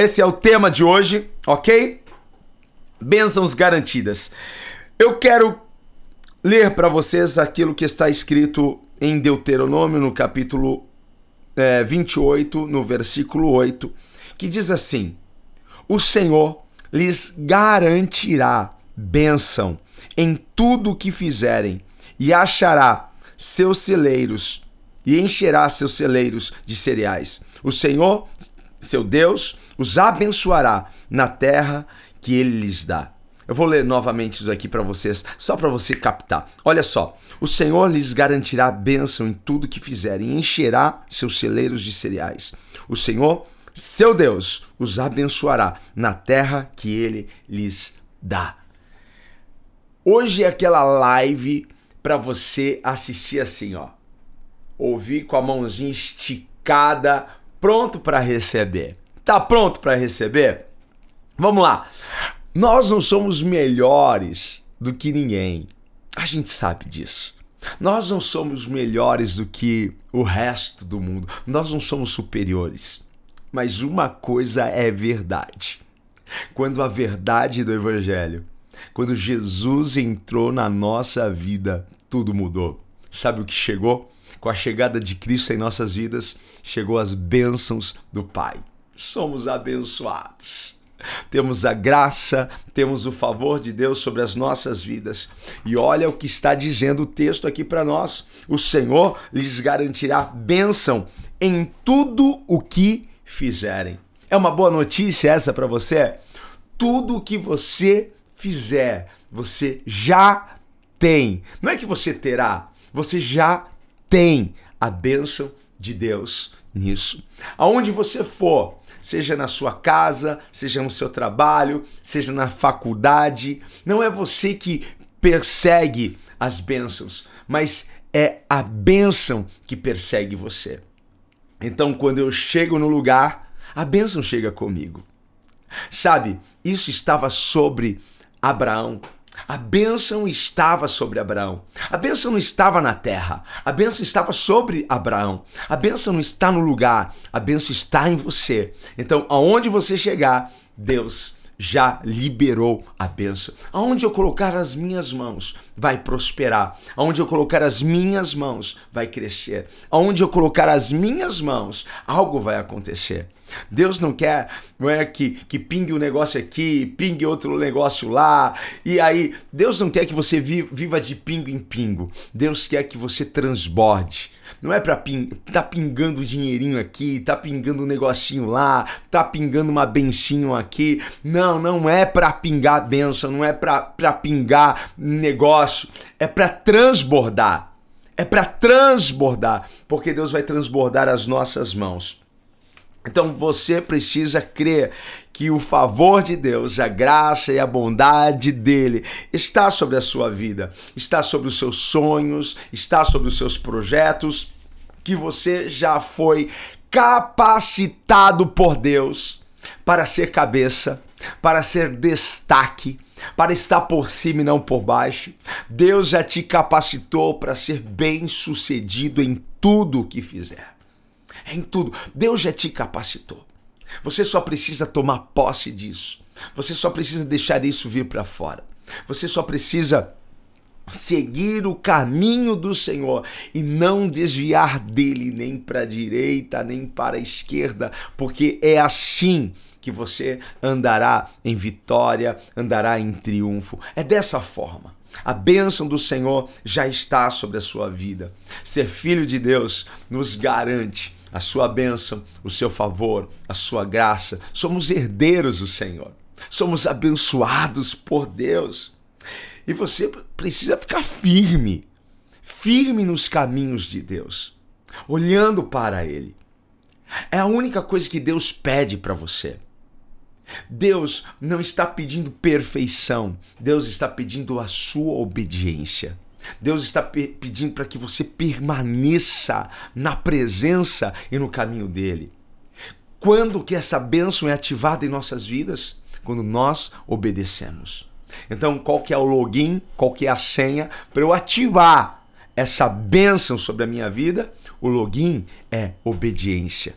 Esse é o tema de hoje, ok? Bênçãos garantidas. Eu quero ler para vocês aquilo que está escrito em Deuteronômio, no capítulo é, 28, no versículo 8, que diz assim: O Senhor lhes garantirá bênção em tudo o que fizerem, e achará seus celeiros, e encherá seus celeiros de cereais. O Senhor, seu Deus, os abençoará na terra que ele lhes dá. Eu vou ler novamente isso aqui para vocês, só para você captar. Olha só: o Senhor lhes garantirá bênção em tudo que fizerem, e encherá seus celeiros de cereais. O Senhor, seu Deus, os abençoará na terra que ele lhes dá. Hoje é aquela live para você assistir assim, ó. Ouvir com a mãozinha esticada, pronto para receber. Tá pronto para receber? Vamos lá. Nós não somos melhores do que ninguém. A gente sabe disso. Nós não somos melhores do que o resto do mundo. Nós não somos superiores. Mas uma coisa é verdade. Quando a verdade do Evangelho, quando Jesus entrou na nossa vida, tudo mudou. Sabe o que chegou? Com a chegada de Cristo em nossas vidas, chegou as bênçãos do Pai somos abençoados. Temos a graça, temos o favor de Deus sobre as nossas vidas. E olha o que está dizendo o texto aqui para nós: o Senhor lhes garantirá bênção em tudo o que fizerem. É uma boa notícia essa para você? Tudo o que você fizer, você já tem. Não é que você terá, você já tem a bênção de Deus nisso. Aonde você for, seja na sua casa, seja no seu trabalho, seja na faculdade. Não é você que persegue as bênçãos, mas é a bênção que persegue você. Então, quando eu chego no lugar, a bênção chega comigo. Sabe, isso estava sobre Abraão. A bênção estava sobre Abraão. A bênção não estava na terra. A bênção estava sobre Abraão. A bênção não está no lugar. A bênção está em você. Então, aonde você chegar, Deus já liberou a bênção. Aonde eu colocar as minhas mãos, vai prosperar. Aonde eu colocar as minhas mãos, vai crescer. Aonde eu colocar as minhas mãos, algo vai acontecer. Deus não quer não é que, que pingue um negócio aqui, pingue outro negócio lá. E aí, Deus não quer que você viva de pingo em pingo. Deus quer que você transborde. Não é para ping, tá pingando dinheirinho aqui, tá pingando um negocinho lá, tá pingando uma bencinho aqui. Não, não é para pingar benção, não é para pingar negócio, é para transbordar. É para transbordar, porque Deus vai transbordar as nossas mãos. Então você precisa crer que o favor de Deus, a graça e a bondade dele está sobre a sua vida, está sobre os seus sonhos, está sobre os seus projetos, que você já foi capacitado por Deus para ser cabeça, para ser destaque, para estar por cima e não por baixo. Deus já te capacitou para ser bem-sucedido em tudo o que fizer em tudo. Deus já te capacitou. Você só precisa tomar posse disso. Você só precisa deixar isso vir para fora. Você só precisa seguir o caminho do Senhor e não desviar dele nem para a direita nem para a esquerda, porque é assim que você andará em vitória, andará em triunfo. É dessa forma. A bênção do Senhor já está sobre a sua vida. Ser filho de Deus nos garante a sua bênção, o seu favor, a sua graça. Somos herdeiros do Senhor. Somos abençoados por Deus. E você precisa ficar firme, firme nos caminhos de Deus, olhando para Ele. É a única coisa que Deus pede para você. Deus não está pedindo perfeição, Deus está pedindo a sua obediência. Deus está pe pedindo para que você permaneça na presença e no caminho dele. Quando que essa bênção é ativada em nossas vidas? Quando nós obedecemos. Então, qual que é o login, qual que é a senha para eu ativar essa bênção sobre a minha vida? O login é obediência.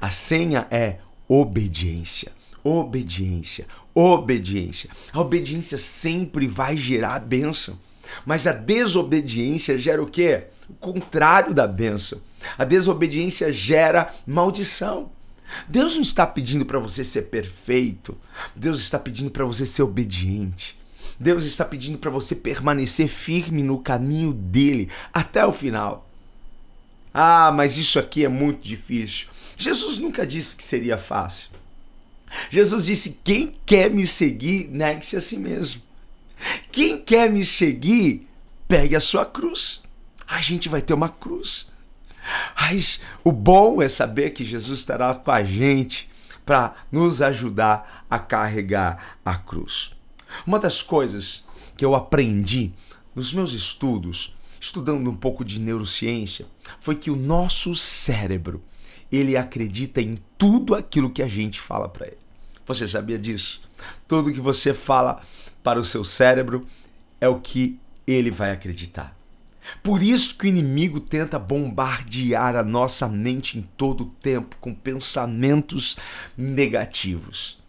A senha é obediência. Obediência. Obediência. A obediência sempre vai gerar bênção. Mas a desobediência gera o quê? O contrário da bênção. A desobediência gera maldição. Deus não está pedindo para você ser perfeito. Deus está pedindo para você ser obediente. Deus está pedindo para você permanecer firme no caminho dele até o final. Ah, mas isso aqui é muito difícil. Jesus nunca disse que seria fácil. Jesus disse: quem quer me seguir, negue-se a si mesmo. Quem quer me seguir, pegue a sua cruz. A gente vai ter uma cruz. Mas o bom é saber que Jesus estará com a gente para nos ajudar a carregar a cruz. Uma das coisas que eu aprendi nos meus estudos, estudando um pouco de neurociência, foi que o nosso cérebro, ele acredita em tudo aquilo que a gente fala para ele. Você sabia disso? Tudo que você fala para o seu cérebro é o que ele vai acreditar. Por isso que o inimigo tenta bombardear a nossa mente em todo o tempo com pensamentos negativos.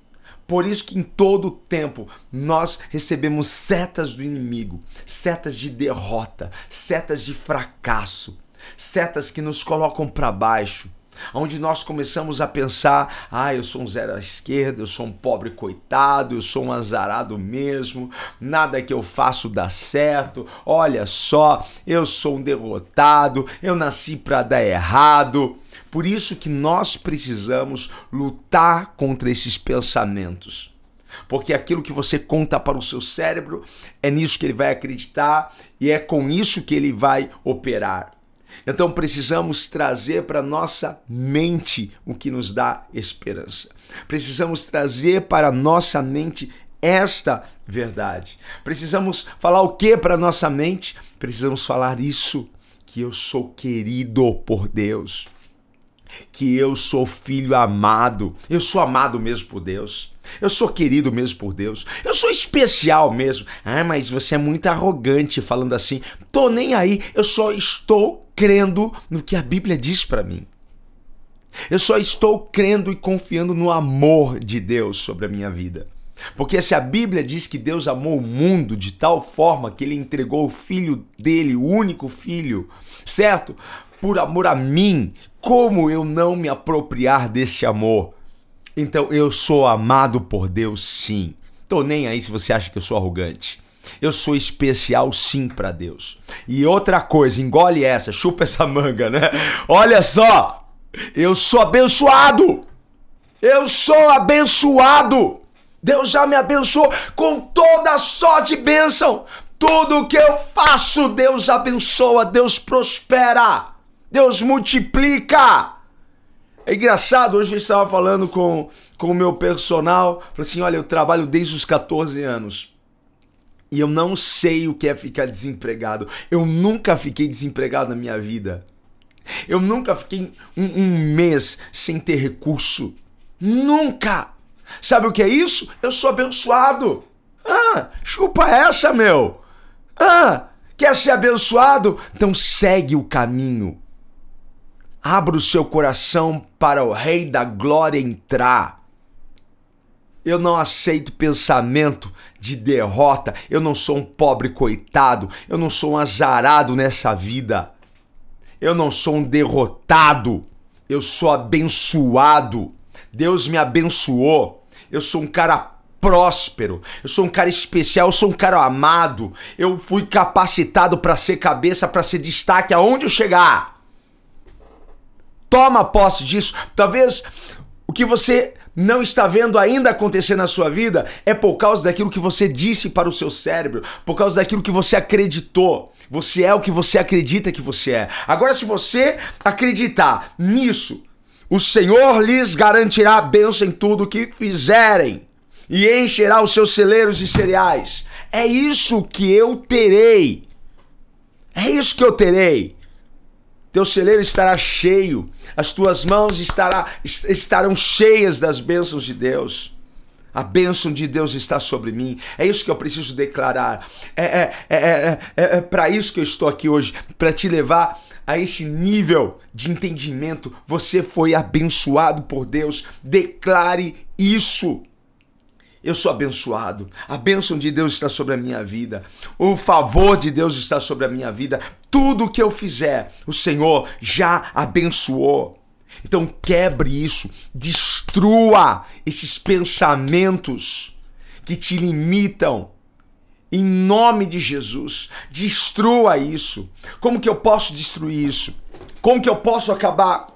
Por isso que em todo o tempo nós recebemos setas do inimigo, setas de derrota, setas de fracasso, setas que nos colocam para baixo, onde nós começamos a pensar: ah, eu sou um zero à esquerda, eu sou um pobre coitado, eu sou um azarado mesmo, nada que eu faço dá certo, olha só, eu sou um derrotado, eu nasci para dar errado. Por isso que nós precisamos lutar contra esses pensamentos. Porque aquilo que você conta para o seu cérebro é nisso que ele vai acreditar e é com isso que ele vai operar. Então precisamos trazer para nossa mente o que nos dá esperança. Precisamos trazer para nossa mente esta verdade. Precisamos falar o que para nossa mente? Precisamos falar isso que eu sou querido por Deus. Que eu sou filho amado. Eu sou amado mesmo por Deus. Eu sou querido mesmo por Deus. Eu sou especial mesmo. Ah, mas você é muito arrogante falando assim. Tô nem aí. Eu só estou crendo no que a Bíblia diz para mim. Eu só estou crendo e confiando no amor de Deus sobre a minha vida. Porque se a Bíblia diz que Deus amou o mundo de tal forma que ele entregou o filho dele, o único filho, certo? Por amor a mim, como eu não me apropriar desse amor? Então eu sou amado por Deus, sim. Tô nem aí se você acha que eu sou arrogante. Eu sou especial sim para Deus. E outra coisa, engole essa, chupa essa manga, né? Olha só, eu sou abençoado. Eu sou abençoado. Deus já me abençoou com toda sorte de bênção. Tudo que eu faço, Deus abençoa, Deus prospera, Deus multiplica. É engraçado, hoje eu estava falando com, com o meu personal, falei assim, olha, eu trabalho desde os 14 anos. E eu não sei o que é ficar desempregado. Eu nunca fiquei desempregado na minha vida. Eu nunca fiquei um, um mês sem ter recurso. Nunca! Sabe o que é isso? Eu sou abençoado. Ah, chupa essa, meu. Ah, quer ser abençoado? Então segue o caminho. Abra o seu coração para o Rei da Glória entrar. Eu não aceito pensamento de derrota. Eu não sou um pobre coitado. Eu não sou um azarado nessa vida. Eu não sou um derrotado. Eu sou abençoado. Deus me abençoou. Eu sou um cara próspero. Eu sou um cara especial. Eu sou um cara amado. Eu fui capacitado para ser cabeça, para ser destaque aonde eu chegar. Toma posse disso. Talvez o que você não está vendo ainda acontecer na sua vida é por causa daquilo que você disse para o seu cérebro, por causa daquilo que você acreditou. Você é o que você acredita que você é. Agora, se você acreditar nisso, o Senhor lhes garantirá bênção em tudo que fizerem e encherá os seus celeiros de cereais. É isso que eu terei. É isso que eu terei. Teu celeiro estará cheio, as tuas mãos estará, estarão cheias das bênçãos de Deus. A bênção de Deus está sobre mim. É isso que eu preciso declarar. É, é, é, é, é, é para isso que eu estou aqui hoje para te levar a este nível de entendimento. Você foi abençoado por Deus. Declare isso. Eu sou abençoado. A bênção de Deus está sobre a minha vida. O favor de Deus está sobre a minha vida. Tudo que eu fizer, o Senhor já abençoou. Então quebre isso, destrua esses pensamentos que te limitam. Em nome de Jesus, destrua isso. Como que eu posso destruir isso? Como que eu posso acabar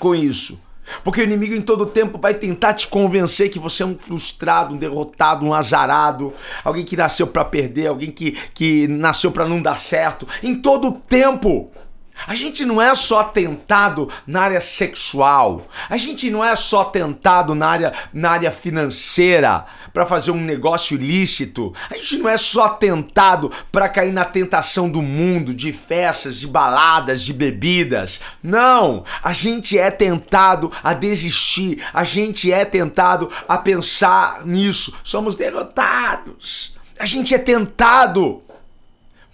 com isso? Porque o inimigo em todo tempo vai tentar te convencer que você é um frustrado, um derrotado, um azarado, alguém que nasceu para perder, alguém que, que nasceu para não dar certo. Em todo tempo. A gente não é só tentado na área sexual, a gente não é só tentado na área, na área financeira para fazer um negócio ilícito, a gente não é só tentado para cair na tentação do mundo, de festas, de baladas, de bebidas. Não! A gente é tentado a desistir, a gente é tentado a pensar nisso. Somos derrotados. A gente é tentado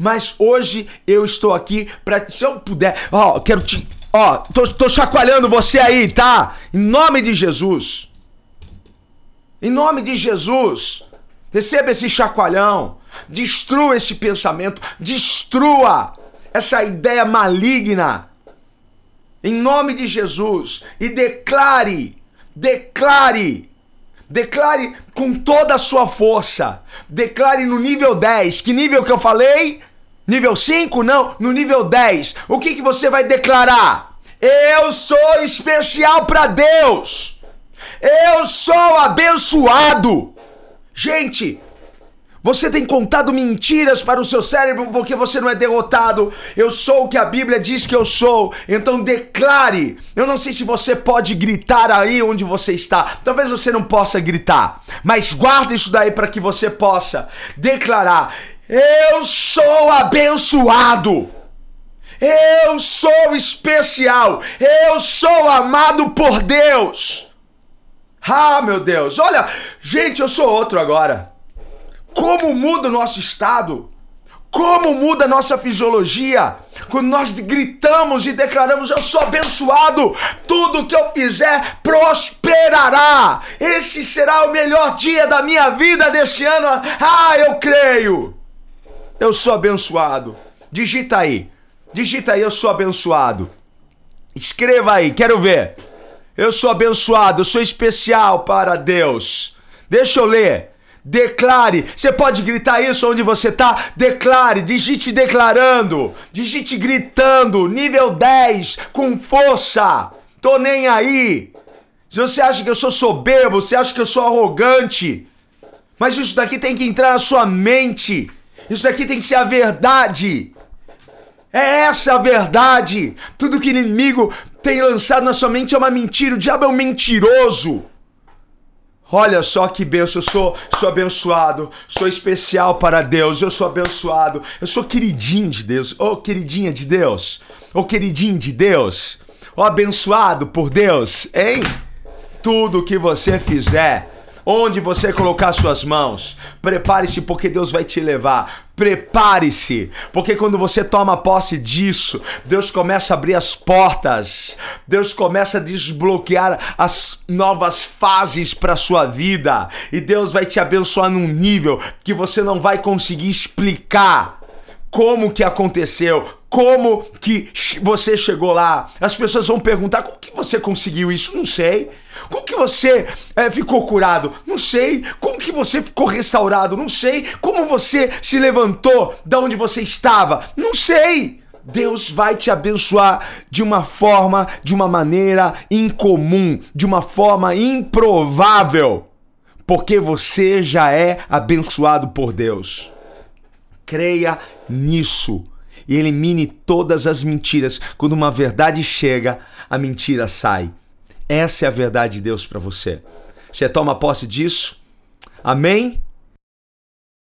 mas hoje eu estou aqui para se eu puder, ó, quero te, ó, tô, tô chacoalhando você aí, tá? Em nome de Jesus. Em nome de Jesus. Receba esse chacoalhão. Destrua este pensamento, destrua essa ideia maligna. Em nome de Jesus e declare, declare Declare com toda a sua força. Declare no nível 10. Que nível que eu falei? Nível 5? Não, no nível 10. O que, que você vai declarar? Eu sou especial para Deus. Eu sou abençoado. Gente, você tem contado mentiras para o seu cérebro porque você não é derrotado. Eu sou o que a Bíblia diz que eu sou. Então declare. Eu não sei se você pode gritar aí onde você está. Talvez você não possa gritar, mas guarda isso daí para que você possa declarar: eu sou abençoado. Eu sou especial. Eu sou amado por Deus. Ah, meu Deus. Olha, gente, eu sou outro agora. Como muda o nosso estado? Como muda a nossa fisiologia? Quando nós gritamos e declaramos: Eu sou abençoado, tudo que eu fizer prosperará. Esse será o melhor dia da minha vida deste ano. Ah, eu creio. Eu sou abençoado. Digita aí. Digita aí, eu sou abençoado. Escreva aí, quero ver. Eu sou abençoado, eu sou especial para Deus. Deixa eu ler. Declare. Você pode gritar isso onde você tá? Declare. Digite declarando. Digite gritando. Nível 10. Com força. Tô nem aí. Se você acha que eu sou soberbo, você acha que eu sou arrogante. Mas isso daqui tem que entrar na sua mente. Isso daqui tem que ser a verdade. É essa a verdade. Tudo que o inimigo tem lançado na sua mente é uma mentira. O diabo é um mentiroso. Olha só que benção, eu sou, sou abençoado, sou especial para Deus, eu sou abençoado, eu sou queridinho de Deus, ô oh, queridinha de Deus, ô oh, queridinho de Deus, ô oh, abençoado por Deus, hein? Tudo que você fizer, Onde você colocar suas mãos, prepare-se porque Deus vai te levar. Prepare-se, porque quando você toma posse disso, Deus começa a abrir as portas, Deus começa a desbloquear as novas fases para sua vida, e Deus vai te abençoar num nível que você não vai conseguir explicar como que aconteceu, como que você chegou lá. As pessoas vão perguntar como que você conseguiu isso, não sei. Como que você é, ficou curado? Não sei. Como que você ficou restaurado? Não sei. Como você se levantou da onde você estava? Não sei. Deus vai te abençoar de uma forma, de uma maneira incomum, de uma forma improvável, porque você já é abençoado por Deus. Creia nisso e elimine todas as mentiras. Quando uma verdade chega, a mentira sai. Essa é a verdade de Deus para você. Você toma posse disso? Amém?